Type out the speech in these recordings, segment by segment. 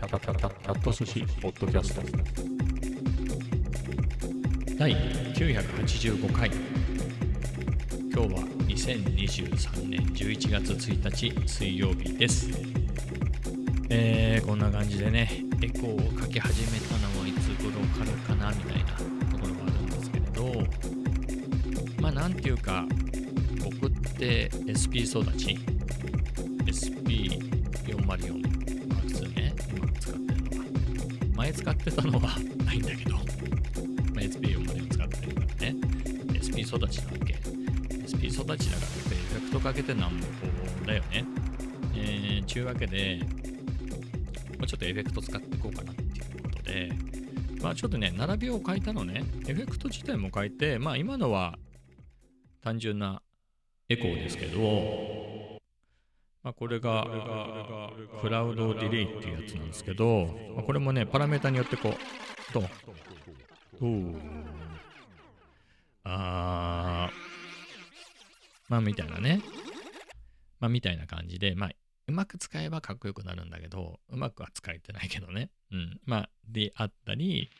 キャキャキャキャキャット寿司ポッドキャスト第985回今日は2023年11月1日水曜日ですえー、こんな感じでねエコーをかけ始めたのはいつ頃からかなみたいなところがあるんですけれどまあなんていうか僕って SP 育ち SP404 使ってたのはないんだけど、まあ、SP404 使ってるからね、SP 育ちなわけ。SP 育ちだからやっぱりエフェクトかけてなんぼだよね。えー、ちゅうわけで、まあ、ちょっとエフェクト使っていこうかなっていうことで、まあちょっとね、並びを変えたのね。エフェクト自体も変えて、まあ今のは単純なエコーですけど、まあ、これがクラウドディレイっていうやつなんですけど、まあ、これもね、パラメータによってこう、と、おあまあみたいなね。まあみたいな感じで、まあうまく使えばかっこよくなるんだけど、うまくは使えてないけどね。うん。まあであったり、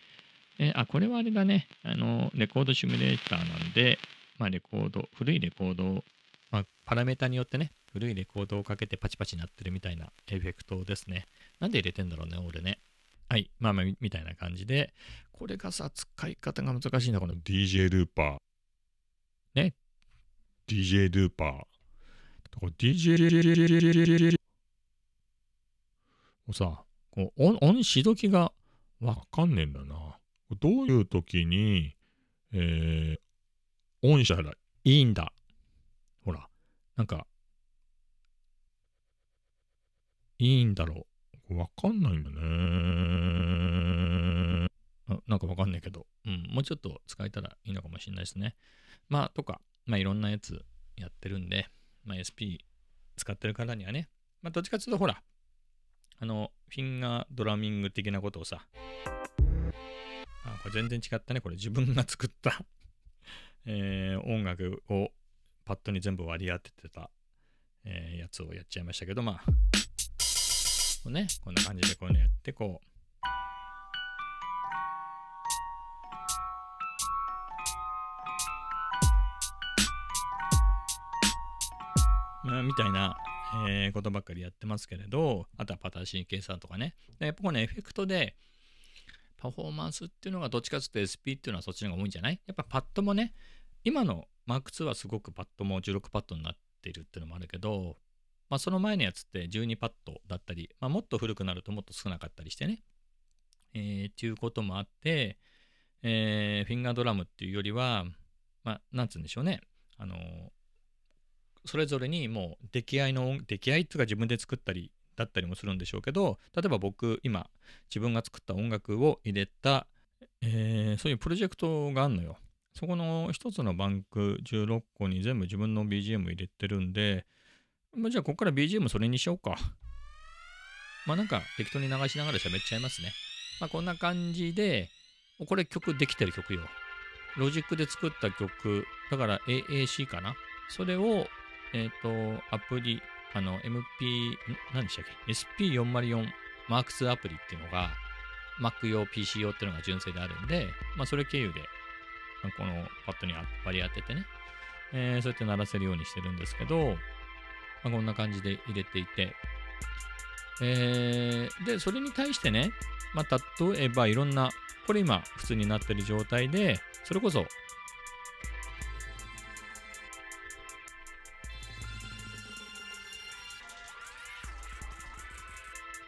えあ、これはあれだね。あの、レコードシミュレーターなんで、まあレコード、古いレコードを、まあ、パラメータによってね、古いレコードをかけてパチパチ鳴ってるみたいなエフェクトですね。なんで入れてんだろうね、俺ね。はい。まあまあ、みたいな感じで、これがさ、使い方が難しいんだ、この DJ ルーパー。ね。DJ ルーパー。DJ。もうさ、こう音、音し時がわかんねえんだな。どういう時に、えー、オンしたらいいんだ。ほら、なんか、いいんだろう。わかんないんだね。なんかわかんないけど、うん、もうちょっと使えたらいいのかもしれないですね。まあ、とか、まあ、いろんなやつやってるんで、まあ、SP 使ってる方にはね、まあ、どっちかっていうと、ほら、あの、フィンガードラミング的なことをさ、あ、これ全然違ったね。これ自分が作った えー、音楽をパッドに全部割り当ててた、えー、やつをやっちゃいましたけど、まあ、うね、こんな感じでこういうのやって、こう、みたいな、えー、ことばっかりやってますけれど、あとはパターシンケーサーとかね。やっぱこのエフェクトで、パフォーマンスっていうのがどっちかというと SP っていうのはそっちの方が多いんじゃない？やっぱパッドもね、今の Mark2 はすごくパッドも16パッドになっているっていうのもあるけど、まあ、その前のやつって12パッドだったり、まあ、もっと古くなるともっと少なかったりしてね。えー、っていうこともあって、えー、フィンガードラムっていうよりは、まあ、なんつうんでしょうね。あのー、それぞれにもう出来合いの、出来合いっていうか自分で作ったりだったりもするんでしょうけど、例えば僕、今、自分が作った音楽を入れた、えー、そういうプロジェクトがあるのよ。そこの一つのバンク16個に全部自分の BGM 入れてるんで、まあ、じゃあ、ここから BGM それにしようか。まあなんか適当に流しながら喋っちゃいますね。まあこんな感じで、これ曲できてる曲よ。ロジックで作った曲、だから AAC かな。それを、えっ、ー、と、アプリ、あの、MP、何でしたっけ ?SP404 Mark2 アプリっていうのが、Mac 用、PC 用っていうのが純正であるんで、まあそれ経由で、このパッドに割り当ててね、えー、そうやって鳴らせるようにしてるんですけど、まあ、こんな感じで入れていて、えー、で、それに対してね、まあ、例えばいろんな、これ今普通になってる状態で、それこそ、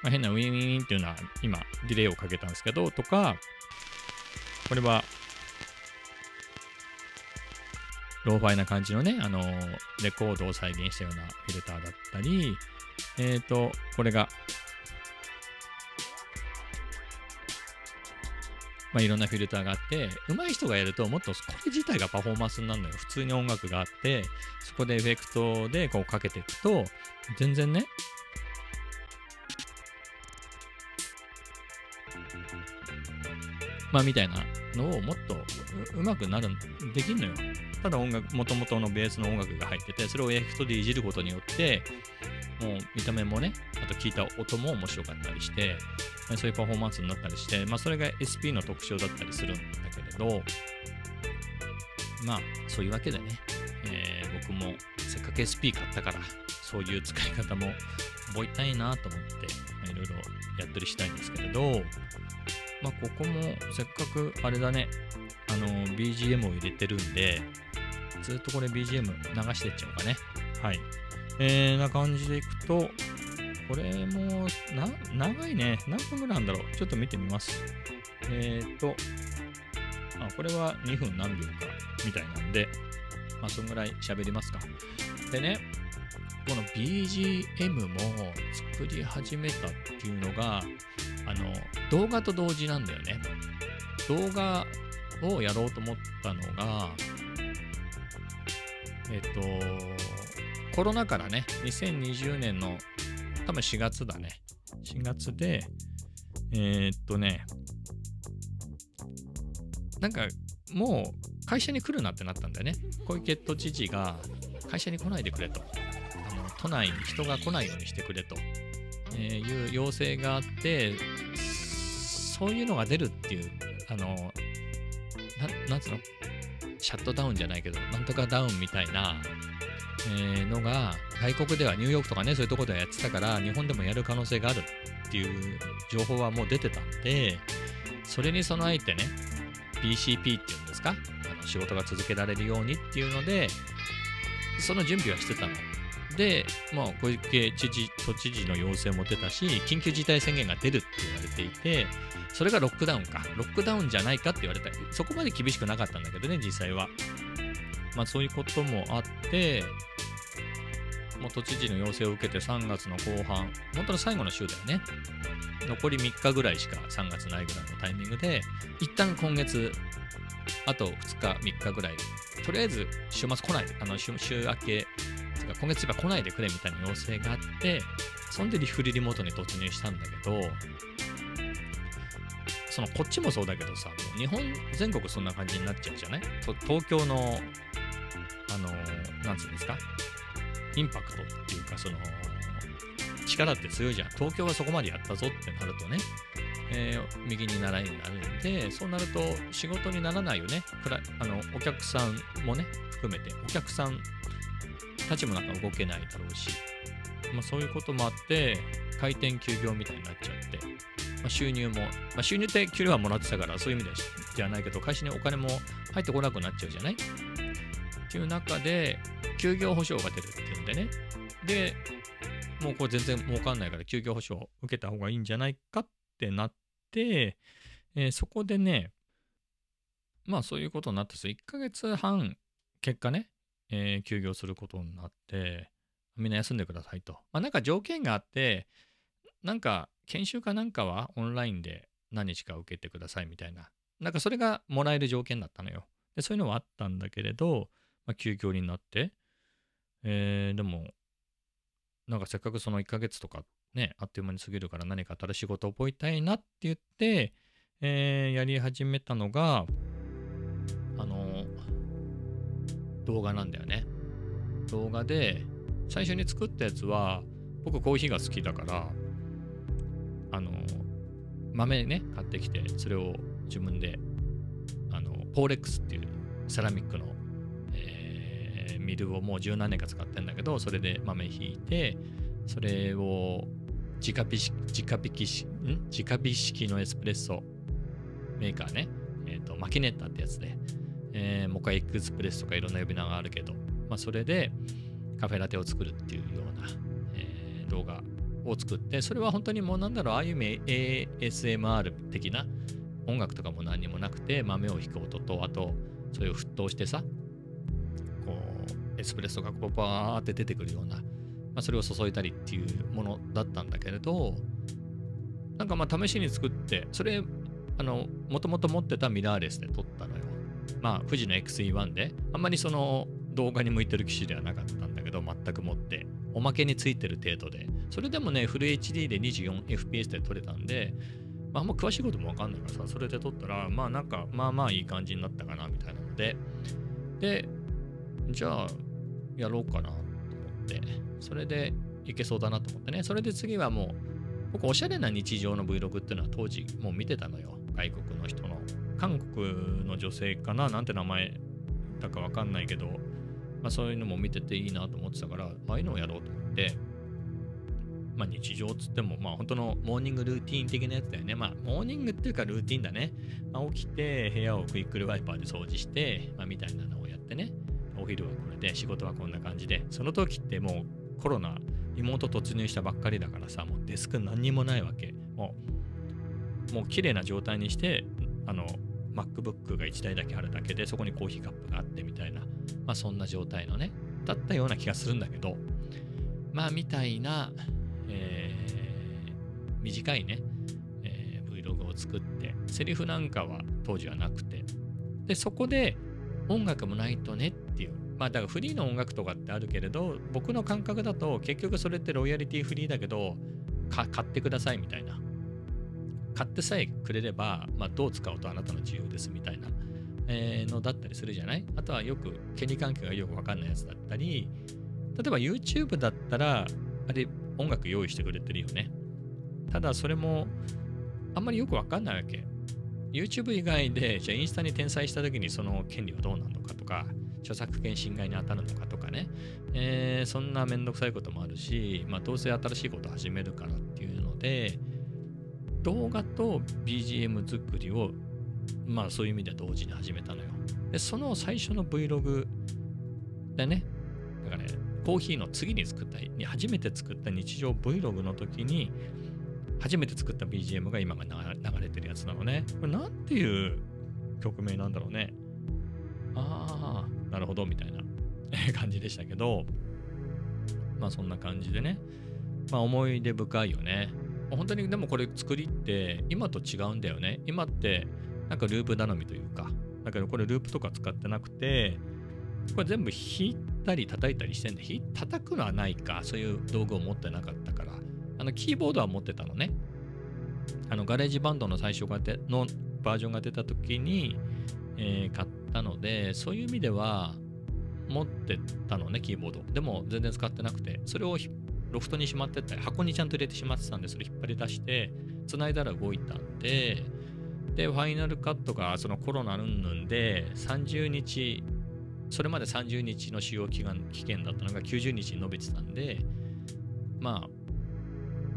まあ、変なウィンウィンっていうのは今ディレイをかけたんですけど、とか、これはローファイな感じのね、あのレコードを再現したようなフィルターだったり、えっ、ー、と、これが、まあ、いろんなフィルターがあって、上手い人がやるともっとこれ自体がパフォーマンスになるのよ。普通に音楽があって、そこでエフェクトでこうかけていくと、全然ね、まあみたいなのをもっとうまくなる、できんのよ。ただ音楽、もともとのベースの音楽が入ってて、それをエフェクトでいじることによって、もう見た目もね、あと聞いた音も面白かったりして、そういうパフォーマンスになったりして、まあそれが SP の特徴だったりするんだけれど、まあそういうわけでね、えー僕もせっかく SP 買ったから、そういう使い方も覚えたいなと思って、まあいろいろやったりしたいんですけれど、まあここもせっかくあれだね、あの BGM を入れてるんで、ずっとこれ BGM 流してっちゃうかね。はい。えー、な感じでいくと、これもな長いね。何分ぐらいなんだろう。ちょっと見てみます。えーと、あ、これは2分何秒かみたいなんで、まあ、そんぐらい喋りますか。でね、この BGM も作り始めたっていうのが、あの、動画と同時なんだよね。動画をやろうと思ったのが、えっと、コロナからね、2020年の多分4月だね。4月で、えーっとね、なんかもう会社に来るなってなったんだよね。小池都知事が会社に来ないでくれと。あの都内に人が来ないようにしてくれと、えいう要請があって、そういうのが出るっていう、あの、ななんつうの、シャットダウンじゃないけど、なんとかダウンみたいな、えーのが、外国ではニューヨークとかね、そういうとこではやってたから、日本でもやる可能性があるっていう情報はもう出てたんで、それに備えてね、BCP っていうんですか、あの仕事が続けられるようにっていうので、その準備はしてたの。で、まあ、小池知事、都知事の要請も出たし、緊急事態宣言が出るって言われていて、それがロックダウンか。ロックダウンじゃないかって言われた。そこまで厳しくなかったんだけどね、実際は。まあ、そういうこともあって、もう都知事の要請を受けて3月の後半、本当の最後の週だよね。残り3日ぐらいしか3月ないぐらいのタイミングで、一旦今月、あと2日、3日ぐらい、とりあえず週末来ない、あの週明け、今月いっぱい来ないでくれみたいな要請があって、そんでリフリリモートに突入したんだけど、そのこっちもそうだけどさ、日本全国そんな感じになっちゃうじゃない？東京の、あのなんつうんですか、インパクトっていうか、その、力って強いじゃん。東京はそこまでやったぞってなるとね、えー右に習いになるんで、そうなると仕事にならないよね。あのお客さんもね、含めて、お客さんたちもなんか動けないだろうし、まあ、そういうこともあって、開店休業みたいになっちゃって、まあ、収入も、まあ、収入って給料はもらってたから、そういう意味ではじゃないけど、会社にお金も入ってこなくなっちゃうじゃない？っていう中で、休業保障が出るっていうんでね。で、もうこれ全然儲かんないから休業保障受けた方がいいんじゃないかってなって、えーそこでね、まあそういうことになってすよ1ヶ月半、結果ね、えー休業することになって、みんな休んでくださいと。まあなんか条件があって、なんか研修かなんかはオンラインで何日か受けてくださいみたいな。なんかそれがもらえる条件だったのよ。でそういうのはあったんだけれど、まあ、休業になって、えーでも、なんかせっかくその1ヶ月とかね、あっという間に過ぎるから何か新しいことを覚えたいなって言って、えーやり始めたのが、動画なんだよね。動画で、最初に作ったやつは、僕コーヒーが好きだから、あの、豆ね、買ってきて、それを自分で、あの、ポーレックスっていうセラミックの、えーミルをもう十何年か使ってんだけど、それで豆ひいて、それを直火直火きし、ん？直火式のエスプレッソメーカーね、えっ、と、マキネッタってやつで、えー、モカエクスプレスとかいろんな呼び名があるけど、まあ、それでカフェラテを作るっていうような、えー動画を作って、それは本当にもうなんだろう、ああいうめ ASMR 的な音楽とかも何にもなくて、豆をひく音と、あと、それを沸騰してさ、こう、エスプレッソがこうバーって出てくるような、まあ、それを注いだりっていうものだったんだけれど、なんかまあ試しに作って、それ、あの、もともと持ってたミラーレスで撮ったの。まあ、富士の XE1 で、あんまりその動画に向いてる機種ではなかったんだけど、全く持って、おまけについてる程度で、それでもね、フル HD で 24fps で撮れたんで、まあ、あんま詳しいこともわかんないからさ、それで撮ったら、まあなんか、まあまあいい感じになったかな、みたいなので、で、じゃあ、やろうかなと思って、それでいけそうだなと思ってね。それで次はもう、僕、おしゃれな日常の Vlog っていうのは当時もう見てたのよ。外国の人の。韓国の女性かななんて名前だかわかんないけど、まあ、そういうのも見てていいなと思ってたから、ああいうのをやろうと思って、まあ、日常っつっても、まあ、本当のモーニングルーティン的なやつだよね。まあ、モーニングっていうかルーティンだね。まあ、起きて部屋をクイックルワイパーで掃除して、まあ、みたいなのをやってね。お昼はこれで、仕事はこんな感じで。その時ってもうコロナ、リモート突入したばっかりだからさ、もうデスク何にもないわけ。もう、もう綺麗な状態にして、あの、MacBook が1台だけあるだけで、そこにコーヒーカップがあってみたいな、まあそんな状態のね、だったような気がするんだけど、まあみたいな、えー、短いね、えー、Vlog を作って、セリフなんかは当時はなくて、で、そこで音楽もないとねっていう、まあだからフリーの音楽とかってあるけれど、僕の感覚だと結局それってロイヤリティフリーだけど、買ってくださいみたいな。買ってさえくれれば、まあ、どう使うとあなたの自由ですみたいな、えー、のだったりするじゃない？あとはよく権利関係がよくわかんないやつだったり、例えば YouTube だったら、あれ音楽用意してくれてるよね。ただそれもあんまりよくわかんないわけ。YouTube 以外で、じゃあインスタに転載した時にその権利はどうなのかとか、著作権侵害に当たるのかとかね、えー、そんなめんどくさいこともあるし、まあ、どうせ新しいことを始めるからっていうので、動画と BGM 作りを、まあそういう意味では同時に始めたのよ。で、その最初の Vlog でね、だからね、コーヒーの次に作った、初めて作った日常 Vlog の時に、初めて作った BGM が今が流れてるやつなのね。これなんていう曲名なんだろうね。ああ、なるほど、みたいな 感じでしたけど、まあそんな感じでね。まあ思い出深いよね。本当にでもこれ作りって今と違うんだよね。今ってなんかループ頼みというか、だけどこれループとか使ってなくて、これ全部弾いたり叩いたりしてんで、叩くのはないか、そういう道具を持ってなかったから、あのキーボードは持ってたのね。あの GarageBand の最初がでのバージョンが出た時に、えー、買ったので、そういう意味では持ってたのね、キーボード。でも全然使ってなくて、それをロフトにしまってたり、箱にちゃんと入れてしまってたんで、それ引っ張り出して、繋いだら動いたんで、で、ファイナルカットがそのコロナうんぬんで、30日、それまで30日の使用期間期限だったのが90日に伸びてたんで、まあ、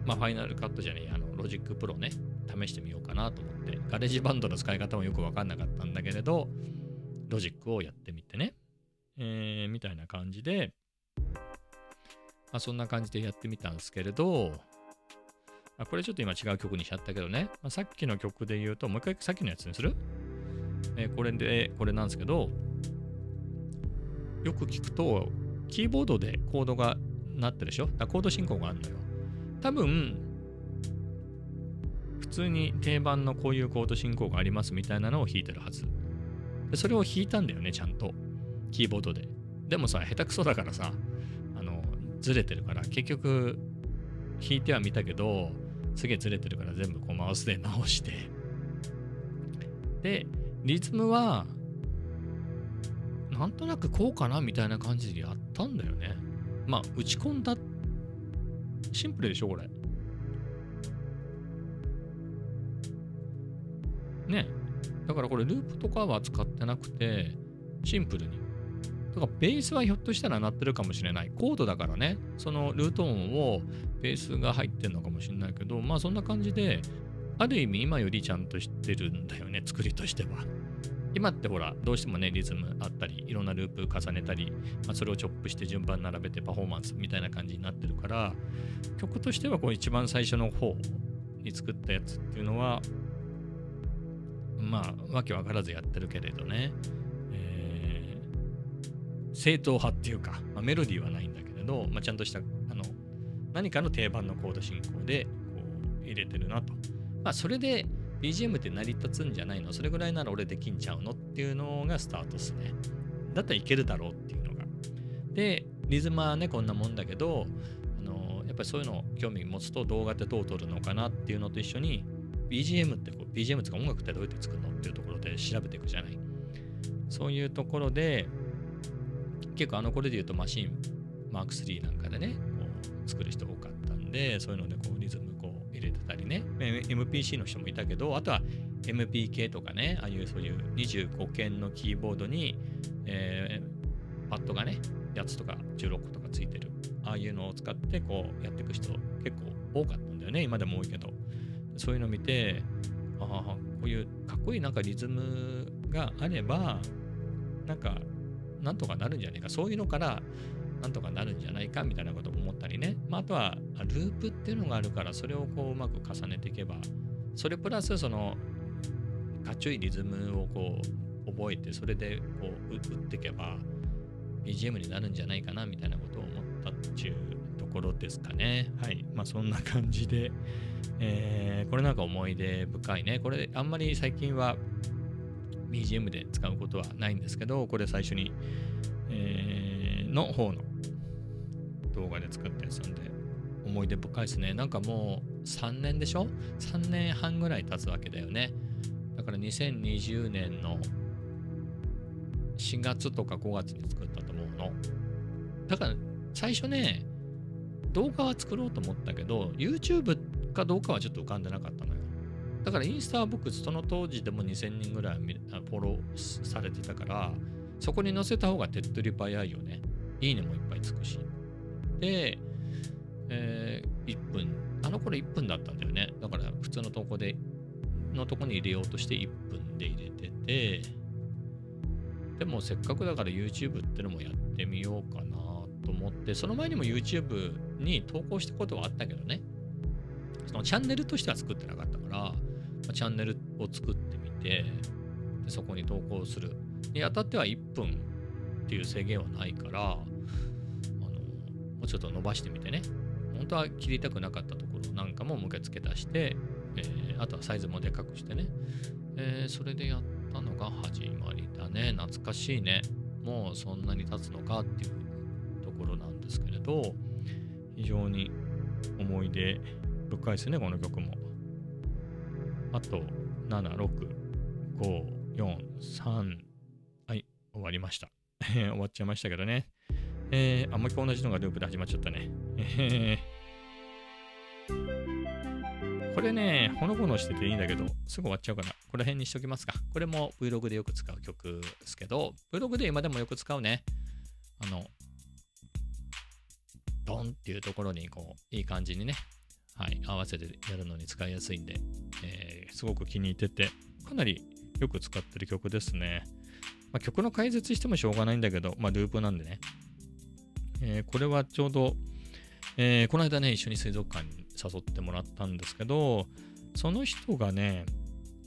まあ、 Final Cut じゃねえ、あの、 Logic Pro ね、試してみようかなと思って、 GarageBand の使い方もよくわかんなかったんだけれど、ロジックをやってみてね、えー、みたいな感じで、まあ、そんな感じでやってみたんですけれど、あ、これちょっと今違う曲にしちゃったけどね、まあ、さっきの曲で言うと、もう一回さっきのやつにする、えー、これで、これなんですけど、よく聞くと、キーボードでコードがなってるでしょ？コード進行があるのよ。多分、普通に定番のこういうコード進行がありますみたいなのを弾いてるはず。でそれを弾いたんだよね、ちゃんと。キーボードで。でもさ、下手くそだからさ、ずれてるから、結局、弾いてはみたけど、すげえずれてるから全部こうマウスで直して。で、リズムは、なんとなくこうかなみたいな感じでやったんだよね。まあ、打ち込んだ。シンプルでしょ、これ。ね。だからこれループとかは使ってなくて、シンプルにだからベースはひょっとしたら鳴ってるかもしれない。コードだからね、そのルート音をベースが入ってんのかもしれないけど、まあそんな感じで、ある意味今よりちゃんとしてるんだよね、作りとしては。今ってほら、どうしてもね、リズムあったり、いろんなループ重ねたり、まあ、それをチョップして順番並べてパフォーマンスみたいな感じになってるから、曲としてはこう一番最初の方に作ったやつっていうのは、まあ、わけわからずやってるけれどね。正統派っていうか、まあ、メロディーはないんだけれど、まあ、ちゃんとしたあの何かの定番のコード進行でこう入れてるなと。まあ、それで BGM って成り立つんじゃないの？それぐらいなら俺できんちゃうの？っていうのがスタートっすね。だったらいけるだろうっていうのが。で、リズムはね、こんなもんだけど、あのやっぱりそういうのを興味持つと動画ってどう撮るのかなっていうのと一緒に BGM ってこう BGM とか音楽ってどうやって作るの？っていうところで調べていくじゃない。そういうところで結構あの頃で言うとマシンマーク3なんかでね、作る人多かったんで、そういうのでこうリズムこう入れてたりね、MPC の人もいたけど、あとは MPK とかね、ああいうそういう25件のキーボードに、えー、パッドがね、8つとか16個とかついてる、ああいうのを使ってこうやっていく人結構多かったんだよね、今でも多いけど。そういうの見て、ああ、こういうかっこいいなんかリズムがあれば、なんか、なんとかなるんじゃないか、そういうのからなんとかなるんじゃないかみたいなことを思ったりね。まあ、あとは、ループっていうのがあるから、それをこううまく重ねていけば、それプラスそのかっちょいいリズムをこう覚えてそれでこう打っていけば BGM になるんじゃないかなみたいなことを思ったっていうところですかね。はい。まあそんな感じで、えー、これなんか思い出深いね。これあんまり最近は BGM で使うことはないんですけどこれ最初に、えー、の方の動画で作ったやつなんで思い出深いですねなんかもう3年でしょ ?3 年半ぐらい経つわけだよね。だから2020年の4月とか5月に作ったと思うの。だから最初ね、動画は作ろうと思ったけど、YouTube かどうかはちょっと浮かんでなかったの。だからインスタは僕その当時でも2000人ぐらいフォローされてたから、そこに載せた方が手っ取り早いよね。いいねもいっぱいつくし。で、えー、1分、あの頃1分だったんだよね。だから普通の投稿で、のとこに入れようとして1分で入れてて、でもせっかくだから YouTube ってのもやってみようかなと思って、その前にも YouTube に投稿したことはあったけどね、そのチャンネルとしては作ってなかったから、チャンネルを作ってみて、でそこに投稿する。にあたっては1分っていう制限はないから、あのもうちょっと伸ばしてみてね、本当は切りたくなかったところなんかももう一回付け足して、えー、あとはサイズもでかくしてね、えー、それでやったのが始まりだね。懐かしいね。もうそんなに経つのかっていうところなんですけれど、非常に思い出深いですね、この曲も。あと、7、6、5、4、3、はい、終わりました。終わっちゃいましたけどね。えー、あ、もう一個同じのがループで始まっちゃったね。えー、これね、ほのぼのしてていいんだけど、すぐ終わっちゃうかな。この辺にしときますか。これも Vlog でよく使う曲ですけど、Vlog で今でもよく使うね。あの、ドンっていうところに、こう、いい感じにね、はい、合わせてやるのに使いやすいんで、えー、すごく気に入ってて、かなりよく使ってる曲ですね。まあ、曲の解説してもしょうがないんだけど、まあ、ループなんでね、えー、これはちょうど、えー、この間ね、一緒に水族館に誘ってもらったんですけど、その人がね、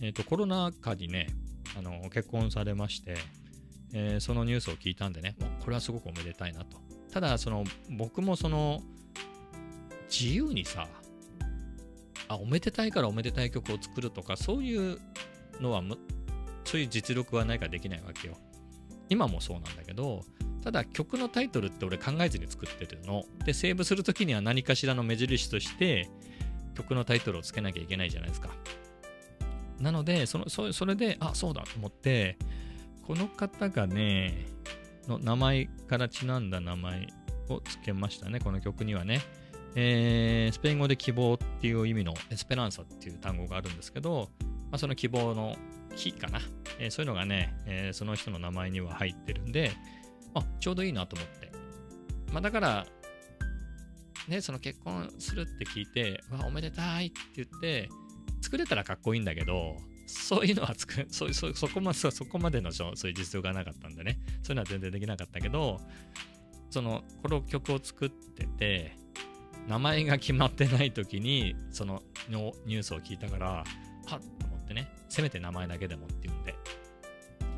えーと、コロナ禍にね、あの結婚されまして、えー、そのニュースを聞いたんでね、もうこれはすごくおめでたいなと。ただ、その僕もその自由にさ、あ、おめでたいからおめでたい曲を作るとか、そういうのは、そういう実力はないからできないわけよ。今もそうなんだけど、ただ曲のタイトルって俺考えずに作ってるの。で、セーブするときには何かしらの目印として曲のタイトルをつけなきゃいけないじゃないですか。なので、そのそそれで、あ、そうだと思って、この方がね、の名前からちなんだ名前をつけましたね、この曲にはね。えー、スペイン語で希望っていう意味のエスペランサっていう単語があるんですけど、まあ、その希望の木かな、えー、そういうのがね、えー、その人の名前には入ってるんで、あ、ちょうどいいなと思って。まあだから、ね、その結婚するって聞いて、わ、おめでたいって言って、作れたらかっこいいんだけど、そういうのは作そそそこまそこまでのそういう実力がなかったんでね、そういうのは全然できなかったけど、その、この曲を作ってて、名前が決まってない時に、そのニュースを聞いたから、はっと思ってね、せめて名前だけでもっていうんで、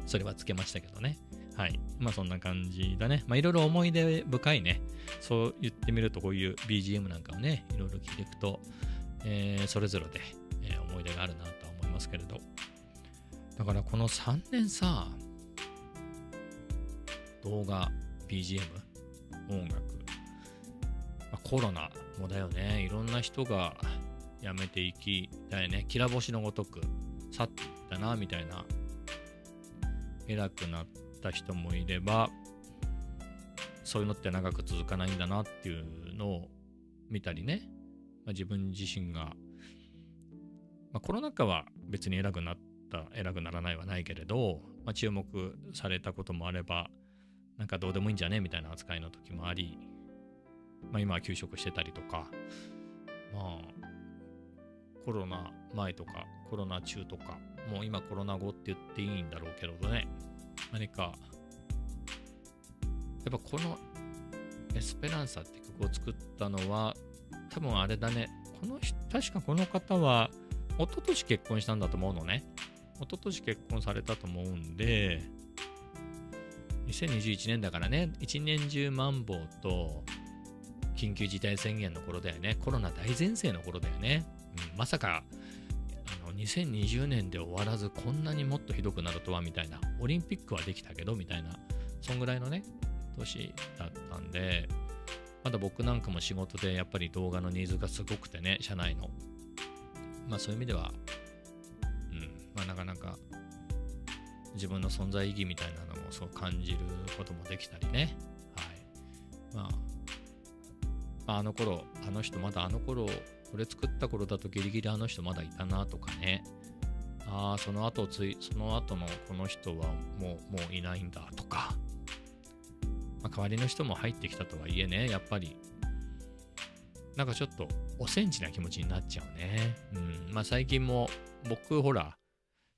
それはつけましたけどね。はい。まあそんな感じだね。まあいろいろ思い出深いね。そう言ってみるとこういう BGM なんかをね、いろいろ聞いていくと、えー、それぞれで、えー、思い出があるなとは思いますけれど。だからこの3年さ、動画、BGM、音楽、まあ、コロナもだよね。いろんな人が辞めていきだよね。きら星のごとく去ったな、みたいな。偉くなって、った人もいればそういうのって長く続かないんだなっていうのを見たりね、まあ、自分自身が、まあ、コロナ禍は別に偉くなった偉くならないはないけれど、まあ、注目されたこともあればなんかどうでもいいんじゃねみたいな扱いの時もあり、まあ、今は休職してたりとかまあコロナ前とかコロナ中とかもう今コロナ後って言っていいんだろうけどね。何かやっぱこのエスペランサって曲を作ったのは多分あれだね。この人確かこの方は一昨年結婚したんだと思うのね。一昨年結婚されたと思うんで2021年だからね。一年中マンボウと緊急事態宣言の頃だよね。コロナ大全盛の頃だよね、うん、まさかあの2020年で終わらずこんなにもっとひどくなるとはみたいなオリンピックはできたけどみたいなそんぐらいのね年だったんでまだ僕なんかも仕事でやっぱり動画のニーズがすごくてね社内の。まあそういう意味ではうんまあなかなか自分の存在意義みたいなのもそう感じることもできたりね。はい。まああの頃、あの人まだあの頃、これ作った頃だとギリギリあの人まだいたなとかね。ああ、その後つい、その後のこの人はもう、もういないんだとか。まあ、代わりの人も入ってきたとはいえね、やっぱり、なんかちょっとおセンチな気持ちになっちゃうね。うん。まあ最近も僕ほら、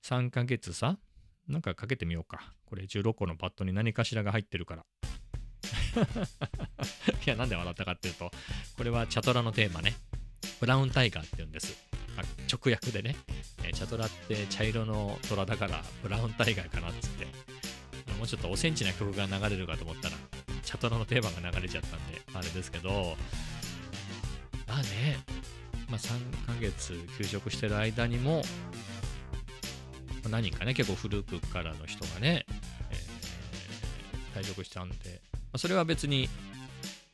3ヶ月さ、なんかかけてみようか。これ16個のパッドに何かしらが入ってるから。いや、なんで笑ったかっていうと、これはチャトラのテーマね。ブラウンタイガーって言うんです。直訳でね、えー、チャトラって茶色の虎だからブラウンタイガーかなっつって、もうちょっとおセンチな曲が流れるかと思ったら、チャトラのテーマが流れちゃったんで、あれですけど、まあね、まあ、3ヶ月休職してる間にも、何人かね、結構古くからの人がね、えー、退職したんで、あ、それは別に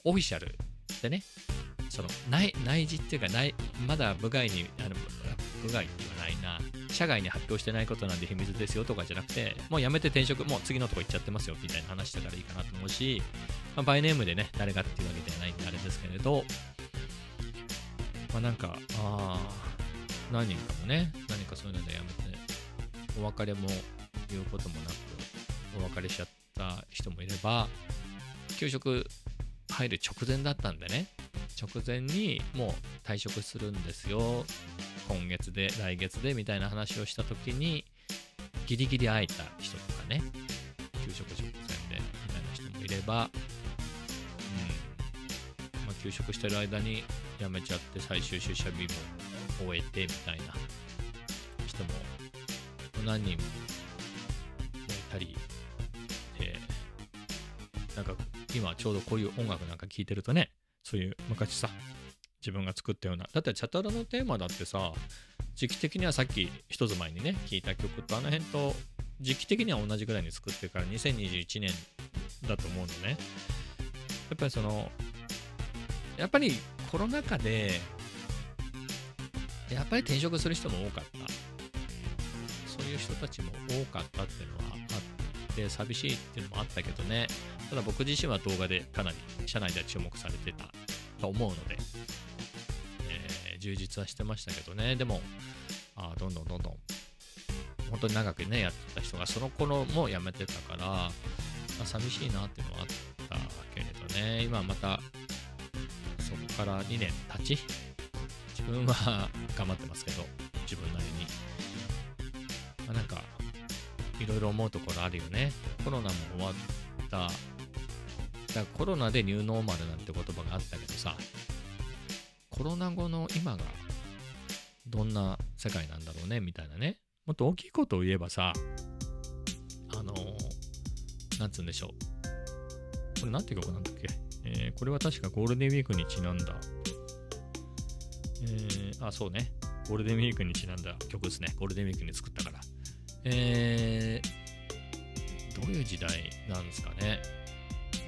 オフィシャルでね、その内内示っていうか内、まだ部外に、あの部外ではないな、社外に発表してないことなんで秘密ですよとかじゃなくて、もうやめて転職、もう次のとこ行っちゃってますよみたいな話したからいいかなと思うし、まあ、バイネームでね、誰がっていうわけではないんであれですけれど、まあなんか、ああ、何人かもね、何かそういうのでやめて、お別れも言うこともなく、お別れしちゃった人もいれば、給食入る直前だったんでね。直前にもう退職するんですよ。今月で来月でみたいな話をした時にギリギリ会えた人とかね。給食直前でみたいな人もいれば、うん。まあ、休職してる間に辞めちゃって最終出社日も終えてみたいな人も何人もいたり今ちょうどこういう音楽なんか聴いてるとね、そういう昔さ、自分が作ったような、だってチャタラのテーマだってさ、時期的にはさっき一つ前にね、聴いた曲とあの辺と時期的には同じぐらいに作ってるから2021年だと思うのね。やっぱりその、やっぱりコロナ禍で、やっぱり転職する人も多かった。そういう人たちも多かったっていうのはあって寂しいっていうのもあったけどね。ただ僕自身は動画でかなり社内では注目されてたと思うので、えー、充実はしてましたけどね。でもあどんどんどんどん本当に長くねやってた人がその頃も辞めてたから、まあ、寂しいなっていうのはあったけれどね。今またそこから2年経ち自分は頑張ってますけど自分なりに、ろいろ思うところあるよね。コロナも終わった。だコロナでニューノーマルなんて言葉があったけどさ。コロナ後の今がどんな世界なんだろうねみたいなね。もっと大きいことを言えばさあの、なんつうんでしょう。これなんていう曲なんだっけ、えー、これは確かゴールデンウィークにちなんだ。えー、あそうね。ゴールデンウィークにちなんだ曲ですね。ゴールデンウィークに作ったから。えー、どういう時代なんですかね。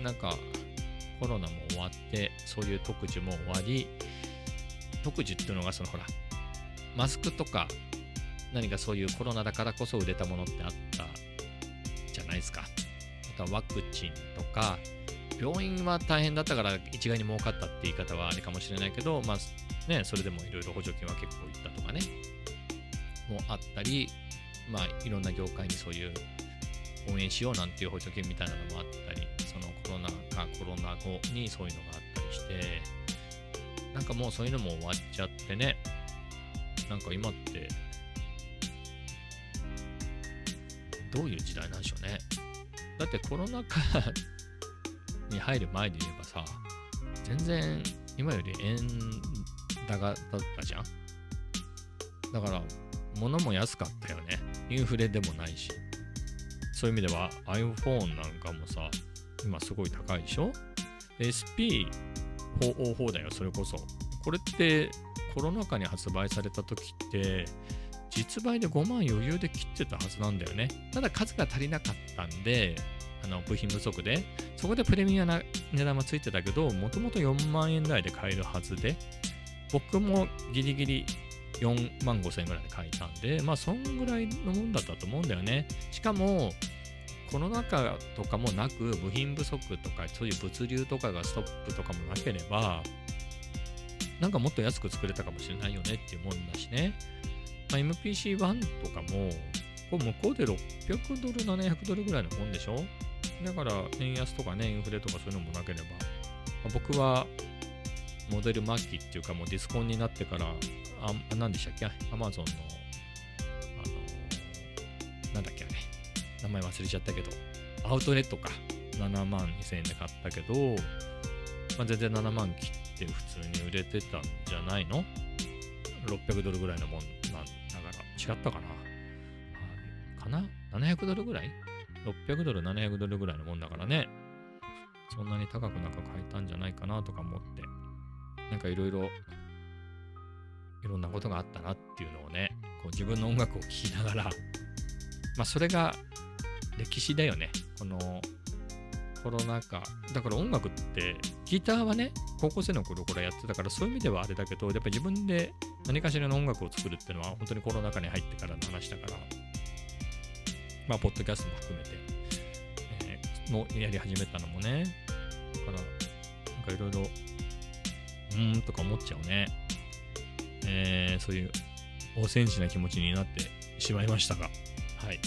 なんかコロナも終わってそういう特需も終わり特需っていうのがそのほらマスクとか何かそういうコロナだからこそ売れたものってあったじゃないですか。あとはワクチンとか病院は大変だったから一概に儲かったって言い方はあれかもしれないけど、まあね、それでもいろいろ補助金は結構いったとかね、もあったり、まあいろんな業界にそういう応援しようなんていう補助金みたいなのもあったり、そのコロナかコロナ後にそういうのがあったりして、なんかもうそういうのも終わっちゃってね、なんか今ってどういう時代なんでしょうね。だってコロナ禍に入る前で言えばさ、全然今より円高だったじゃん。だから、物も安かったよね。インフレでもないし。そういう意味では iPhone なんかもさ、今すごい高いでしょ ?SP404 だよ、それこそ。これってコロナ禍に発売された時って、実売で5万余裕で切ってたはずなんだよね。ただ数が足りなかったんで、あの部品不足で、そこでプレミアな値段はついてたけど、もともと4万円台で買えるはずで、僕もギリギリ4万5千円ぐらいで買えたんで、まあそんぐらいのもんだったと思うんだよね。しかも、コロナ禍とかもなく、部品不足とか、そういう物流とかがストップとかもなければ、なんかもっと安く作れたかもしれないよねっていうもんだしね。まあ、MPC-1 とかも、これ向こうで600ドル、700ドルぐらいのもんでしょ？だから、円安とかね、インフレとかそういうのもなければ、まあ、僕は、モデル末期っていうか、もうディスコンになってから、あ、何でしたっけ？アマゾンの、あのなんだっけ？あれ。名前忘れちゃったけど、アウトレットか。7万2000円で買ったけど、まあ、全然7万切って普通に売れてたんじゃないの ?600 ドルぐらいのもんなんだから違ったかな？かな ?700 ドルぐらい ?600 ドル、700ドルぐらいのもんだからね。そんなに高くなく買えたんじゃないかなとか思って、なんかいろいろ、いろんなことがあったなっていうのをね、こう自分の音楽を聴きながら、まあそれが歴史だよね。このコロナ禍。だから音楽って、ギターはね、高校生の頃からやってたから、そういう意味ではあれだけど、やっぱり自分で何かしらの音楽を作るっていうのは、本当にコロナ禍に入ってからの話だから、まあ、ポッドキャストも含めて、えー、もやり始めたのもね、だから、なんかいろいろ、うーんとか思っちゃうね。えー、そういう、汚染地な気持ちになってしまいましたが、はい。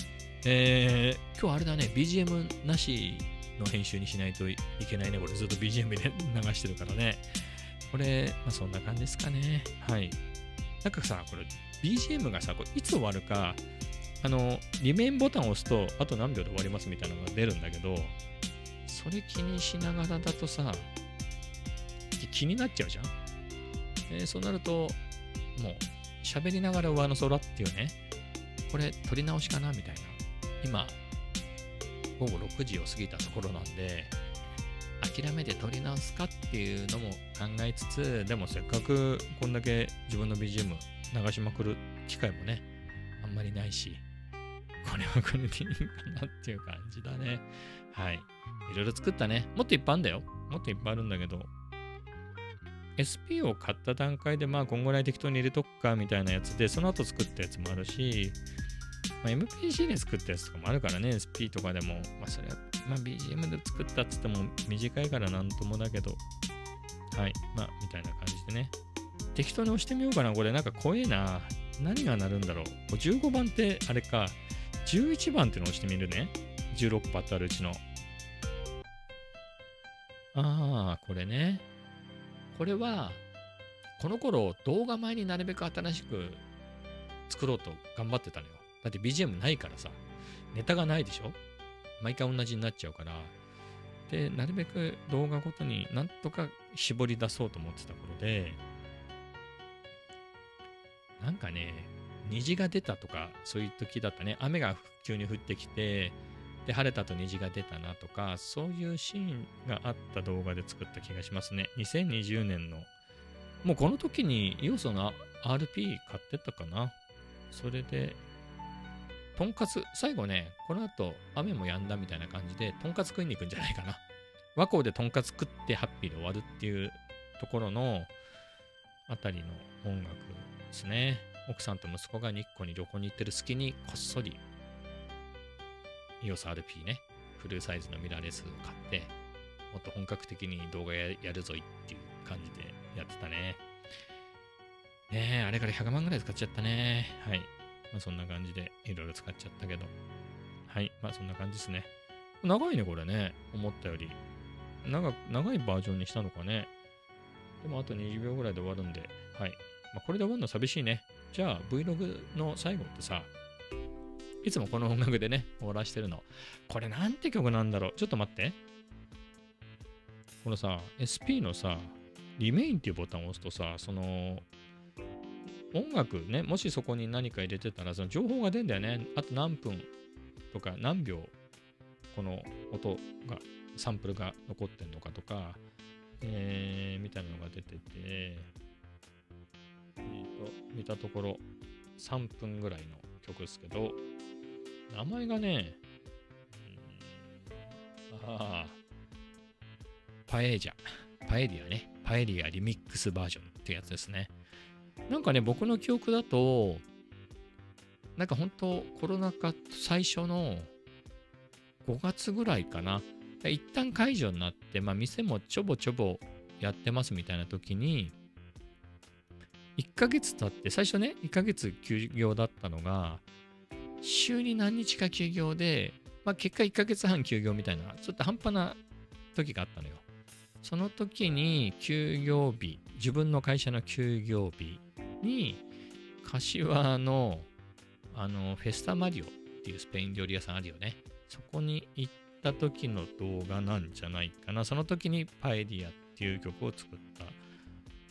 えー、今日あれだね、BGM なしの編集にしないといけないね。これずっと BGM で流してるからね。これ、まあそんな感じですかね。はい。なんかさ、これ BGM がさ、これいつ終わるか、あの、リメインボタンを押すと、あと何秒で終わりますみたいなのが出るんだけど、それ気にしながらだとさ、気になっちゃうじゃん。えー、そうなると、もう、喋りながら上の空っていうね、これ撮り直しかなみたいな。今、午後6時を過ぎたところなんで、諦めて撮り直すかっていうのも考えつつ、でもせっかくこんだけ自分の BGM 流しまくる機会もね、あんまりないし、これはこれでいいかなっていう感じだね。はい。いろいろ作ったね。もっといっぱいあるんだよ。もっといっぱいあるんだけど、SP を買った段階で、まあ、こんぐらい適当に入れとくかみたいなやつで、その後作ったやつもあるし、まあ、MPC で作ったやつとかもあるからね、SP とかでも。まあ、それは、まあ、BGM で作ったっつっても短いからなんともだけど、はい。まあ、みたいな感じでね。適当に押してみようかな。これなんか怖えな。何が鳴るんだろう。15番ってあれか。11番ってのを押してみるね。16パットあるうちの。ああ、これね。これは、この頃動画前になるべく新しく作ろうと頑張ってたのよ。だって BGM ないからさ、ネタがないでしょ？毎回同じになっちゃうから。で、なるべく動画ごとになんとか絞り出そうと思ってた頃で、なんかね、虹が出たとか、そういう時だったね。雨が急に降ってきて、で、晴れたと虹が出たなとか、そういうシーンがあった動画で作った気がしますね。2020年の。もうこの時に要素の RP 買ってたかな。それでとんかつ、最後ね、この後、雨も止んだみたいな感じで、とんかつ食いに行くんじゃないかな。和光でとんかつ食ってハッピーで終わるっていうところのあたりの音楽ですね。奥さんと息子が日光に旅行に行ってる隙にこっそり EOS RP ね、フルサイズのミラーレスを買って、もっと本格的に動画やるぞいっていう感じでやってたね。ねえ、あれから100万ぐらい使っちゃったね。はい。まあそんな感じでいろいろ使っちゃったけど。はい。まあそんな感じですね。長いね、これね。思ったより。長長いバージョンにしたのかね。でもあと20秒ぐらいで終わるんで。はい。まあ、これで終わるの寂しいね。じゃあ Vlog の最後ってさ、いつもこの音楽でね、終わらしてるの。これなんて曲なんだろうちょっと待って。このさ、SP のさ、リメインっていうボタンを押すとさ、その、音楽ね、もしそこに何か入れてたら、その情報が出るんだよね。あと何分とか何秒、この音が、サンプルが残ってんのかとか、えー、みたいなのが出てて、えーと、見たところ3分ぐらいの曲ですけど、名前がね、ああ、パエージャ、パエリアね、パエリアリミックスバージョンってやつですね。なんかね、僕の記憶だと、なんか本当コロナ禍最初の5月ぐらいかな。一旦解除になって、まあ店もちょぼちょぼやってますみたいな時に、1ヶ月経って、最初ね、1ヶ月休業だったのが、週に何日か休業で、まあ、結果1ヶ月半休業みたいな、ちょっと半端な時があったのよ。その時に休業日、自分の会社の休業日に、柏のあのフェスタマリオっていうスペイン料理屋さんあるよね。そこに行った時の動画なんじゃないかな。その時にパエリアっていう曲を作った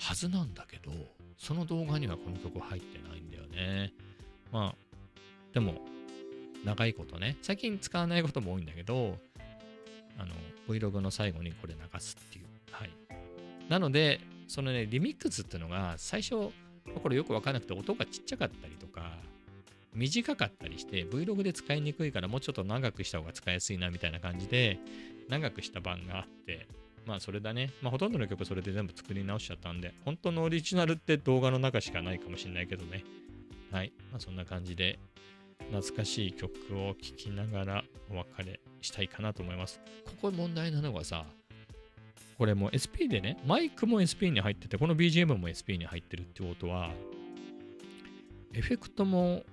はずなんだけど、その動画にはこの曲入ってないんだよね。まあ、でも、長いことね、最近使わないことも多いんだけど、あの、Vlog の最後にこれ流すっていう。はい。なので、そのね、リミックスっていうのが、最初、これよくわからなくて、音がちっちゃかったりとか、短かったりして、Vlog で使いにくいから、もうちょっと長くした方が使いやすいなみたいな感じで、長くした版があって、まあそれだね。まあほとんどの曲それで全部作り直しちゃったんで、本当のオリジナルって動画の中しかないかもしれないけどね。はい。まあそんな感じで、懐かしい曲を聴きながらお別れしたいかなと思います。ここ問題なのがさ、これも SP でね、マイクも SP に入ってて、この BGM も SP に入ってるってことは、エフェクトも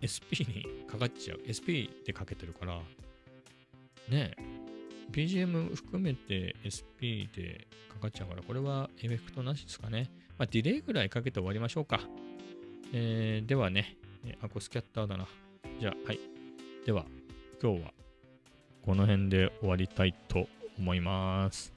SP にかかっちゃう。SP でかけてるから、ね BGM 含めて SP でかかっちゃうから、これはエフェクトなしですかね。まあ、ディレイぐらいかけて終わりましょうか。えー、ではね、アコスキャッターだな。じゃあ、はい。では、今日はこの辺で終わりたいと思います。